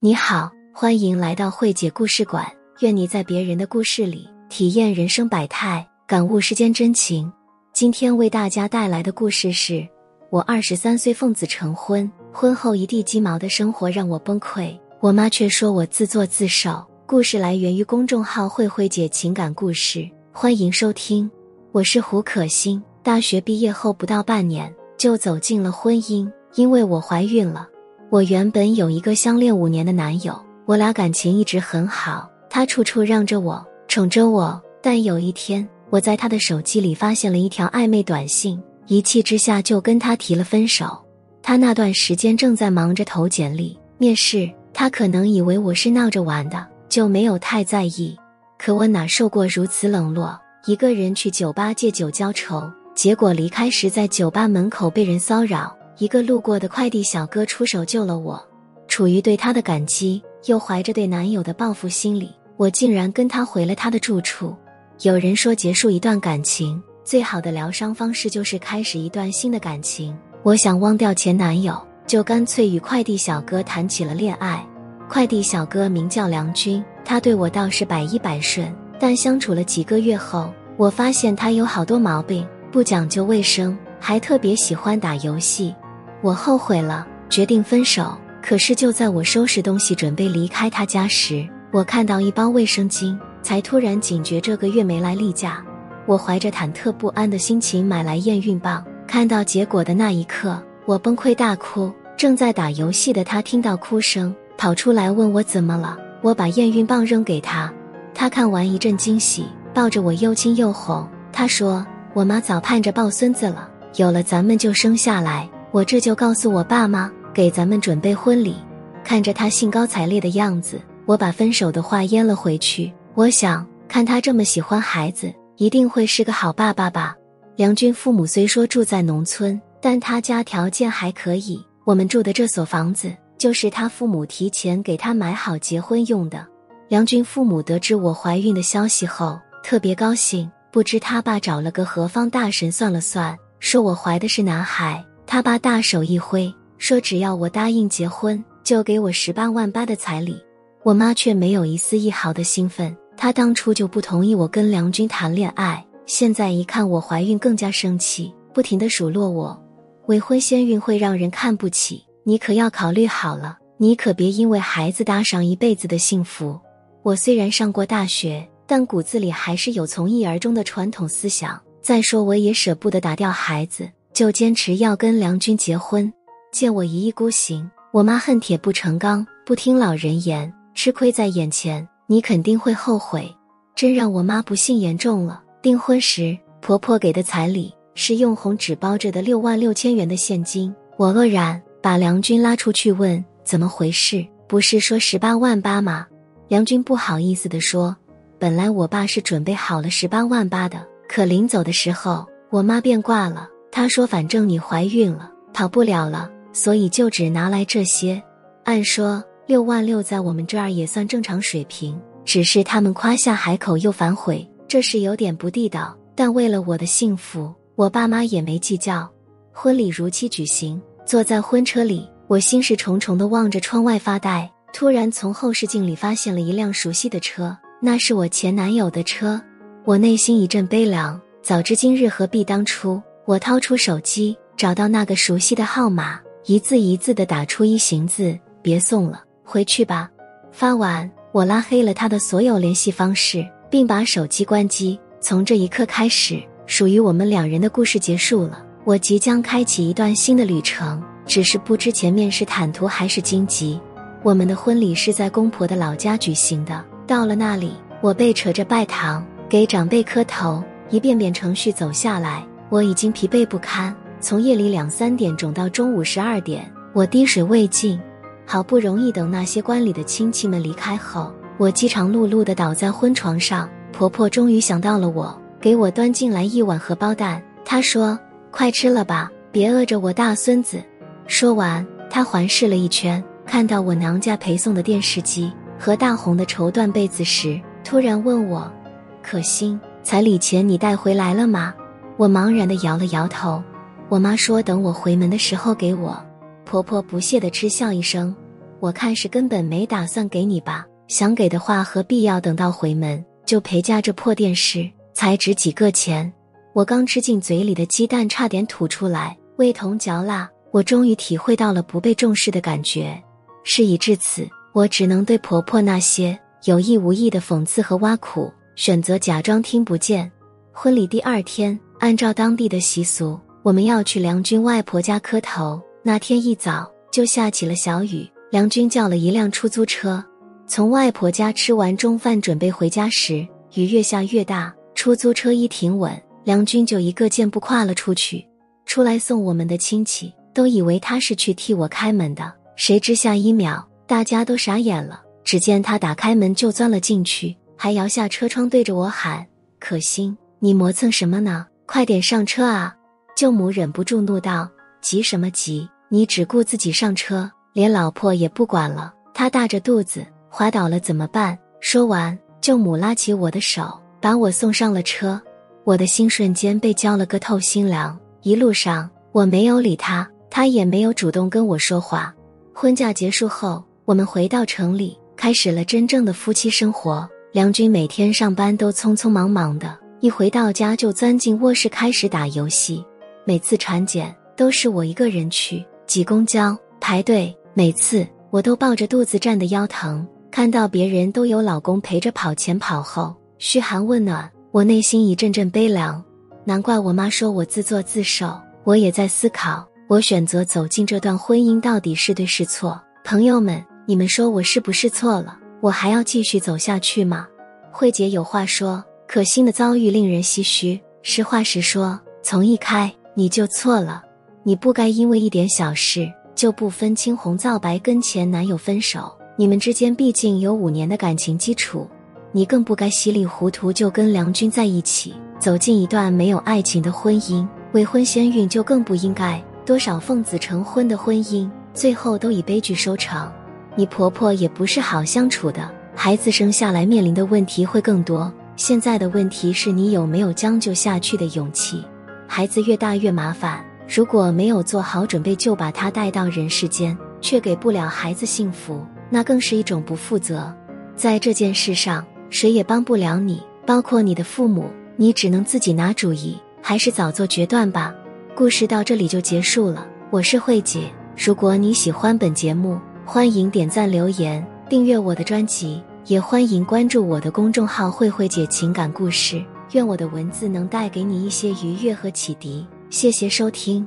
你好，欢迎来到慧姐故事馆。愿你在别人的故事里体验人生百态，感悟世间真情。今天为大家带来的故事是：我二十三岁奉子成婚，婚后一地鸡毛的生活让我崩溃，我妈却说我自作自受。故事来源于公众号“慧慧姐情感故事”，欢迎收听。我是胡可欣，大学毕业后不到半年就走进了婚姻，因为我怀孕了。我原本有一个相恋五年的男友，我俩感情一直很好，他处处让着我，宠着我。但有一天，我在他的手机里发现了一条暧昧短信，一气之下就跟他提了分手。他那段时间正在忙着投简历、面试，他可能以为我是闹着玩的，就没有太在意。可我哪受过如此冷落？一个人去酒吧借酒浇愁，结果离开时在酒吧门口被人骚扰。一个路过的快递小哥出手救了我，处于对他的感激，又怀着对男友的报复心理，我竟然跟他回了他的住处。有人说，结束一段感情最好的疗伤方式就是开始一段新的感情。我想忘掉前男友，就干脆与快递小哥谈起了恋爱。快递小哥名叫梁军，他对我倒是百依百顺，但相处了几个月后，我发现他有好多毛病，不讲究卫生，还特别喜欢打游戏。我后悔了，决定分手。可是就在我收拾东西准备离开他家时，我看到一包卫生巾，才突然警觉这个月没来例假。我怀着忐忑不安的心情买来验孕棒，看到结果的那一刻，我崩溃大哭。正在打游戏的他听到哭声，跑出来问我怎么了。我把验孕棒扔给他，他看完一阵惊喜，抱着我又亲又哄。他说：“我妈早盼着抱孙子了，有了咱们就生下来。”我这就告诉我爸妈，给咱们准备婚礼。看着他兴高采烈的样子，我把分手的话咽了回去。我想，看他这么喜欢孩子，一定会是个好爸爸吧。梁军父母虽说住在农村，但他家条件还可以。我们住的这所房子，就是他父母提前给他买好结婚用的。梁军父母得知我怀孕的消息后，特别高兴。不知他爸找了个何方大神算了算，说我怀的是男孩。他爸大手一挥，说：“只要我答应结婚，就给我十八万八的彩礼。”我妈却没有一丝一毫的兴奋。她当初就不同意我跟梁军谈恋爱，现在一看我怀孕，更加生气，不停的数落我：“未婚先孕会让人看不起，你可要考虑好了，你可别因为孩子搭上一辈子的幸福。”我虽然上过大学，但骨子里还是有从一而终的传统思想。再说，我也舍不得打掉孩子。就坚持要跟梁军结婚，见我一意孤行，我妈恨铁不成钢，不听老人言，吃亏在眼前，你肯定会后悔。真让我妈不幸言重了。订婚时，婆婆给的彩礼是用红纸包着的六万六千元的现金，我愕然，把梁军拉出去问怎么回事，不是说十八万八吗？梁军不好意思地说，本来我爸是准备好了十八万八的，可临走的时候，我妈变卦了。他说：“反正你怀孕了，跑不了了，所以就只拿来这些。按说六万六在我们这儿也算正常水平，只是他们夸下海口又反悔，这是有点不地道。但为了我的幸福，我爸妈也没计较。婚礼如期举行，坐在婚车里，我心事重重的望着窗外发呆。突然从后视镜里发现了一辆熟悉的车，那是我前男友的车，我内心一阵悲凉。早知今日，何必当初？”我掏出手机，找到那个熟悉的号码，一字一字的打出一行字：“别送了，回去吧。”发完，我拉黑了他的所有联系方式，并把手机关机。从这一刻开始，属于我们两人的故事结束了。我即将开启一段新的旅程，只是不知前面是坦途还是荆棘。我们的婚礼是在公婆的老家举行的，到了那里，我被扯着拜堂，给长辈磕头，一遍遍程序走下来。我已经疲惫不堪，从夜里两三点肿到中午十二点，我滴水未进。好不容易等那些观礼的亲戚们离开后，我饥肠辘辘地倒在婚床上。婆婆终于想到了我，给我端进来一碗荷包蛋。她说：“快吃了吧，别饿着我大孙子。”说完，她环视了一圈，看到我娘家陪送的电视机和大红的绸缎被子时，突然问我：“可心，彩礼钱你带回来了吗？”我茫然的摇了摇头，我妈说等我回门的时候给我。婆婆不屑的嗤笑一声：“我看是根本没打算给你吧。想给的话，何必要等到回门就陪嫁这破电视？才值几个钱？我刚吃进嘴里的鸡蛋差点吐出来，味同嚼蜡。我终于体会到了不被重视的感觉。事已至此，我只能对婆婆那些有意无意的讽刺和挖苦，选择假装听不见。婚礼第二天，按照当地的习俗，我们要去梁军外婆家磕头。那天一早就下起了小雨，梁军叫了一辆出租车，从外婆家吃完中饭，准备回家时，雨越下越大。出租车一停稳，梁军就一个箭步跨了出去。出来送我们的亲戚都以为他是去替我开门的，谁知下一秒大家都傻眼了。只见他打开门就钻了进去，还摇下车窗对着我喊：“可心，你磨蹭什么呢？快点上车啊！”舅母忍不住怒道：“急什么急？你只顾自己上车，连老婆也不管了。她大着肚子滑倒了怎么办？”说完，舅母拉起我的手。把我送上了车，我的心瞬间被浇了个透心凉。一路上我没有理他，他也没有主动跟我说话。婚嫁结束后，我们回到城里，开始了真正的夫妻生活。梁军每天上班都匆匆忙忙的，一回到家就钻进卧室开始打游戏。每次产检都是我一个人去挤公交排队，每次我都抱着肚子站得腰疼。看到别人都有老公陪着跑前跑后。嘘寒问暖，我内心一阵阵悲凉。难怪我妈说我自作自受。我也在思考，我选择走进这段婚姻到底是对是错？朋友们，你们说我是不是错了？我还要继续走下去吗？慧姐有话说：可心的遭遇令人唏嘘。实话实说，从一开你就错了，你不该因为一点小事就不分青红皂白跟前男友分手。你们之间毕竟有五年的感情基础。你更不该稀里糊涂就跟梁军在一起，走进一段没有爱情的婚姻。未婚先孕就更不应该。多少奉子成婚的婚姻，最后都以悲剧收场。你婆婆也不是好相处的，孩子生下来面临的问题会更多。现在的问题是你有没有将就下去的勇气。孩子越大越麻烦，如果没有做好准备就把他带到人世间，却给不了孩子幸福，那更是一种不负责。在这件事上。谁也帮不了你，包括你的父母，你只能自己拿主意，还是早做决断吧。故事到这里就结束了，我是慧姐。如果你喜欢本节目，欢迎点赞、留言、订阅我的专辑，也欢迎关注我的公众号“慧慧姐情感故事”。愿我的文字能带给你一些愉悦和启迪。谢谢收听。